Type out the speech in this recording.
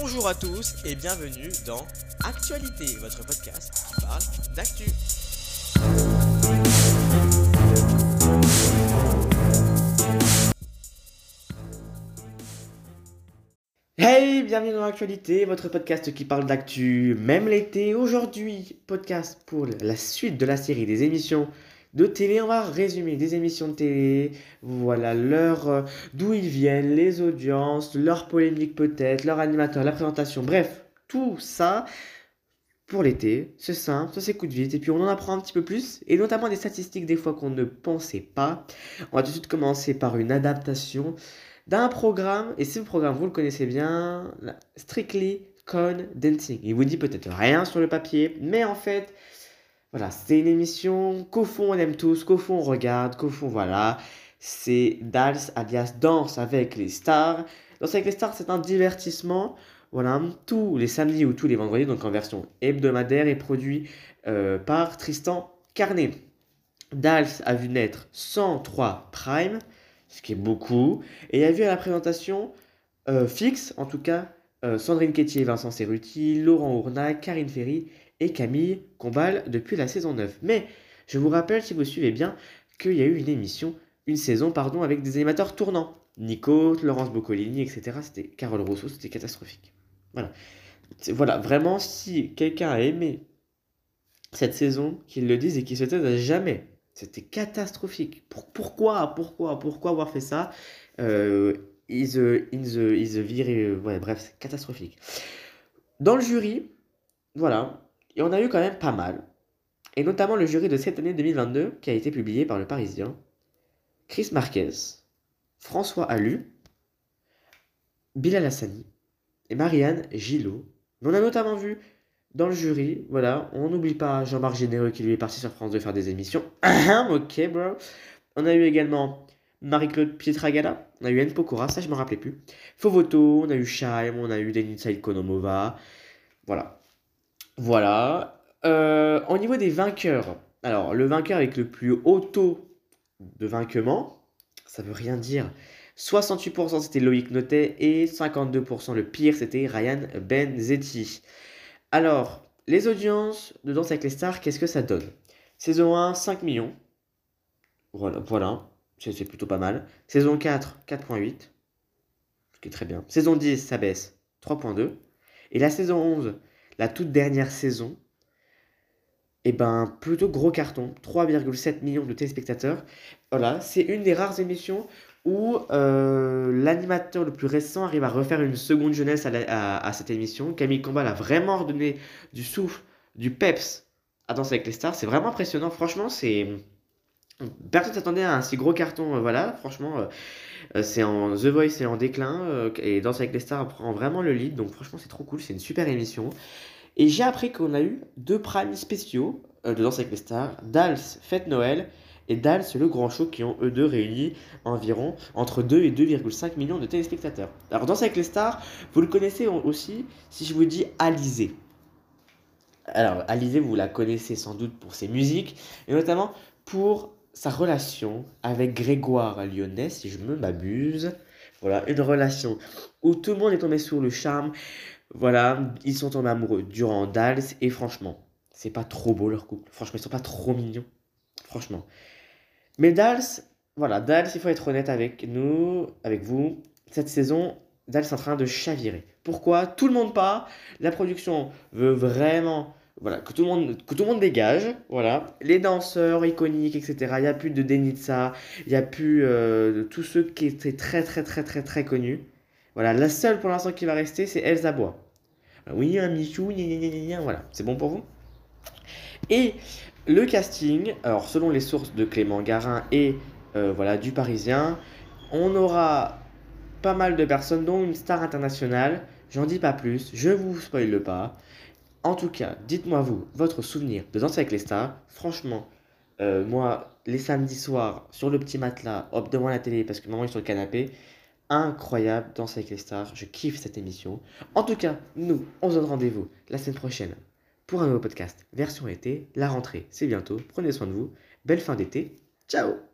Bonjour à tous et bienvenue dans Actualité, votre podcast qui parle d'actu. Hey, bienvenue dans l'actualité, votre podcast qui parle d'actu, même l'été. Aujourd'hui, podcast pour la suite de la série des émissions de télé. On va résumer des émissions de télé, voilà, leur, euh, d'où ils viennent, les audiences, leur polémique peut-être, leur animateur, la présentation, bref, tout ça pour l'été. C'est simple, ça s'écoute vite et puis on en apprend un petit peu plus et notamment des statistiques des fois qu'on ne pensait pas. On va tout de suite commencer par une adaptation d'un programme et ce programme vous le connaissez bien, Strictly Con Dancing. Il vous dit peut-être rien sur le papier, mais en fait, voilà, c'est une émission qu'au fond on aime tous, qu'au fond on regarde, qu'au fond voilà. C'est Dals alias Danse avec les stars. Danse avec les stars, c'est un divertissement. Voilà, tous les samedis ou tous les vendredis, donc en version hebdomadaire, et produit euh, par Tristan Carnet. Dals a vu naître 103 Prime, ce qui est beaucoup, et a vu à la présentation euh, fixe, en tout cas, euh, Sandrine Quétier, Vincent Cerruti, Laurent Ournac, Karine Ferry et Camille Combal depuis la saison 9. Mais je vous rappelle, si vous suivez bien, qu'il y a eu une émission, une saison, pardon, avec des animateurs tournants. Nico, Laurence Boccolini, etc. C'était Carole Rousseau, c'était catastrophique. Voilà. Voilà, vraiment, si quelqu'un a aimé cette saison, qu'il le dise et qu'il se taise à jamais. C'était catastrophique. pourquoi, pourquoi, pourquoi avoir fait ça? Euh, Is the, in bref, c'est catastrophique. Dans le jury, voilà, et on a eu quand même pas mal. Et notamment le jury de cette année 2022 qui a été publié par le Parisien. Chris Marquez, François Allu, Bilal Hassani et Marianne Gillot. On a notamment vu dans le jury, voilà, on n'oublie pas Jean-Marc Généreux qui lui est parti sur France de faire des émissions. ok, bro. On a eu également Marie-Claude Pietragala, on a eu Anne Pokora, ça je me rappelais plus. Fovoto, on a eu Shaim, on a eu Denisa Konomova. Voilà. Voilà. Euh, au niveau des vainqueurs, alors le vainqueur avec le plus haut taux de vainquement, ça veut rien dire. 68% c'était Loïc Notet et 52% le pire c'était Ryan Benzetti. Alors, les audiences de Danse avec les stars, qu'est-ce que ça donne? Saison 1, 5 millions. Voilà, voilà. c'est plutôt pas mal. Saison 4, 4.8. Ce qui est très bien. Saison 10, ça baisse, 3.2. Et la saison 11, la toute dernière saison, eh ben, plutôt gros carton, 3,7 millions de téléspectateurs. Voilà, c'est une des rares émissions où euh, l'animateur le plus récent arrive à refaire une seconde jeunesse à, cette émission. Camille Combal a vraiment redonné du souffle, du peps à Danser avec les stars. C'est vraiment impressionnant. Franchement, c'est. Personne s'attendait à un si gros carton. Euh, voilà, franchement, euh, c'est en The Voice est en déclin et Danser avec les stars prend vraiment le lead. Donc, franchement, c'est trop cool. C'est une super émission. Et j'ai appris qu'on a eu deux primes spéciaux de Danse avec les stars Dals Fête Noël et Dals Le Grand Show qui ont eux deux réuni environ entre 2 et 2,5 millions de téléspectateurs. Alors Danse avec les stars, vous le connaissez aussi si je vous dis Alizé. Alors Alizé, vous la connaissez sans doute pour ses musiques et notamment pour sa relation avec Grégoire Lyonnais, si je me m'abuse. Voilà, une relation où tout le monde est tombé sous le charme. Voilà, ils sont tombés amoureux durant Dals et franchement, c'est pas trop beau leur couple. Franchement, ils sont pas trop mignons. Franchement. Mais Dals, voilà, Dals, il faut être honnête avec nous, avec vous. Cette saison, Dals est en train de chavirer. Pourquoi? Tout le monde part. La production veut vraiment voilà, que tout le monde, que tout le monde dégage, voilà. Les danseurs iconiques, etc. Il n'y a plus de Denitsa, il n'y a plus euh, de tous ceux qui étaient très, très, très, très, très connus. Voilà, la seule pour l'instant qui va rester, c'est Elsa Bois. Oui, un Michou, voilà, c'est bon pour vous? Et le casting, alors selon les sources de Clément Garin et euh, voilà du Parisien, on aura pas mal de personnes, dont une star internationale. J'en dis pas plus, je vous spoile pas. En tout cas, dites-moi vous, votre souvenir de Danser avec les stars. Franchement, euh, moi, les samedis soirs, sur le petit matelas, hop, devant la télé, parce que maman est sur le canapé, incroyable, Danser avec les stars, je kiffe cette émission. En tout cas, nous, on se donne rendez-vous la semaine prochaine pour un nouveau podcast version été. La rentrée, c'est bientôt. Prenez soin de vous. Belle fin d'été. Ciao